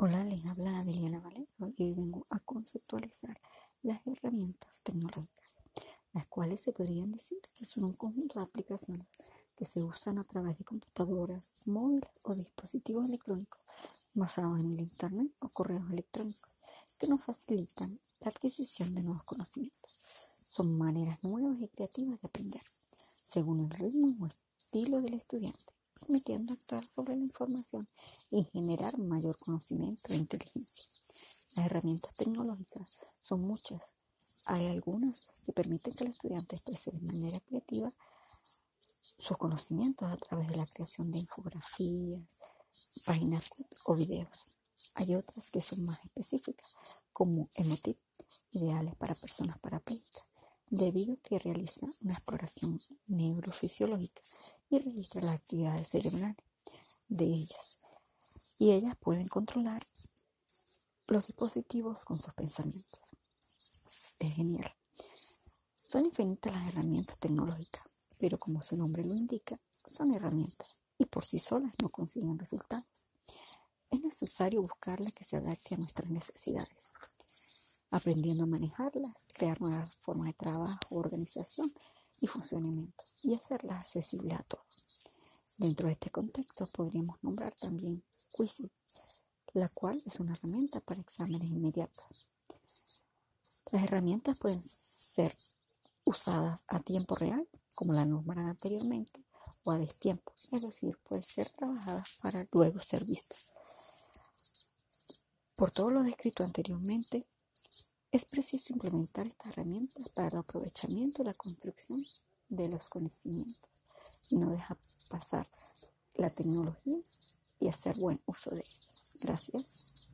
Hola, les habla Adriana Valero y vengo a conceptualizar las herramientas tecnológicas, las cuales se podrían decir que son un conjunto de aplicaciones que se usan a través de computadoras, móviles o dispositivos electrónicos basados en el Internet o correos electrónicos que nos facilitan la adquisición de nuevos conocimientos. Son maneras nuevas y creativas de aprender, según el ritmo o estilo del estudiante permitiendo actuar sobre la información y generar mayor conocimiento e inteligencia. Las herramientas tecnológicas son muchas. Hay algunas que permiten que el estudiante exprese de manera creativa sus conocimientos a través de la creación de infografías, páginas o videos. Hay otras que son más específicas, como emotic, ideales para personas parapléjicas debido a que realiza una exploración neurofisiológica y registra las actividades cerebrales de ellas. Y ellas pueden controlar los dispositivos con sus pensamientos. Es genial. Son infinitas las herramientas tecnológicas, pero como su nombre lo indica, son herramientas y por sí solas no consiguen resultados. Es necesario buscarlas que se adapte a nuestras necesidades, aprendiendo a manejarlas crear nuevas formas de trabajo, organización y funcionamiento y hacerlas accesibles a todos. Dentro de este contexto podríamos nombrar también Quizzing, la cual es una herramienta para exámenes inmediatos. Las herramientas pueden ser usadas a tiempo real, como la nombraron anteriormente, o a destiempo, es decir, pueden ser trabajadas para luego ser vistas. Por todo lo descrito anteriormente, es preciso implementar estas herramientas para el aprovechamiento y la construcción de los conocimientos y no dejar pasar la tecnología y hacer buen uso de ellos. Gracias.